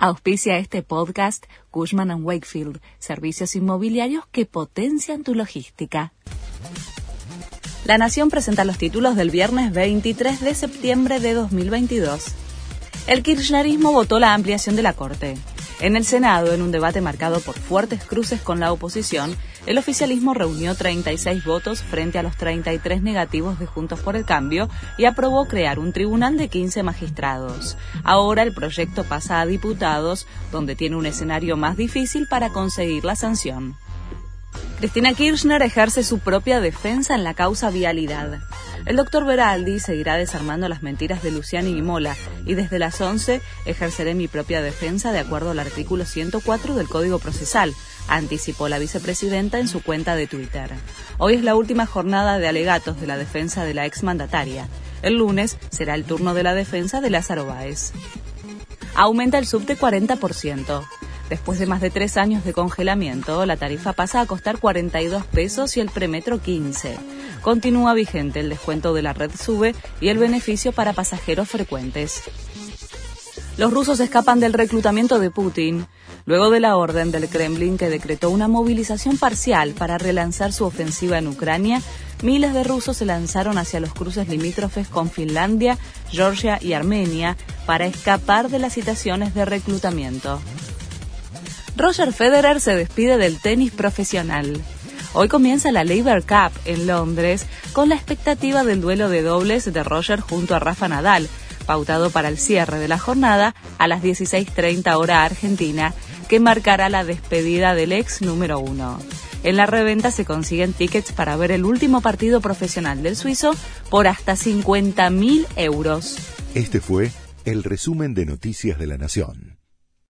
Auspicia este podcast Cushman ⁇ Wakefield, servicios inmobiliarios que potencian tu logística. La Nación presenta los títulos del viernes 23 de septiembre de 2022. El kirchnerismo votó la ampliación de la Corte. En el Senado, en un debate marcado por fuertes cruces con la oposición, el oficialismo reunió 36 votos frente a los 33 negativos de Juntos por el Cambio y aprobó crear un tribunal de 15 magistrados. Ahora el proyecto pasa a diputados, donde tiene un escenario más difícil para conseguir la sanción. Cristina Kirchner ejerce su propia defensa en la causa vialidad. El doctor Beraldi seguirá desarmando las mentiras de Luciani y Mola y desde las 11 ejerceré mi propia defensa de acuerdo al artículo 104 del Código Procesal, anticipó la vicepresidenta en su cuenta de Twitter. Hoy es la última jornada de alegatos de la defensa de la exmandataria. El lunes será el turno de la defensa de Lázaro Báez. Aumenta el subte 40%. Después de más de tres años de congelamiento, la tarifa pasa a costar 42 pesos y el premetro 15. Continúa vigente el descuento de la red sube y el beneficio para pasajeros frecuentes. Los rusos escapan del reclutamiento de Putin. Luego de la orden del Kremlin que decretó una movilización parcial para relanzar su ofensiva en Ucrania, miles de rusos se lanzaron hacia los cruces limítrofes con Finlandia, Georgia y Armenia para escapar de las situaciones de reclutamiento. Roger Federer se despide del tenis profesional. Hoy comienza la Labour Cup en Londres con la expectativa del duelo de dobles de Roger junto a Rafa Nadal, pautado para el cierre de la jornada a las 16.30 hora argentina, que marcará la despedida del ex número uno. En la reventa se consiguen tickets para ver el último partido profesional del suizo por hasta 50.000 euros. Este fue el resumen de Noticias de la Nación.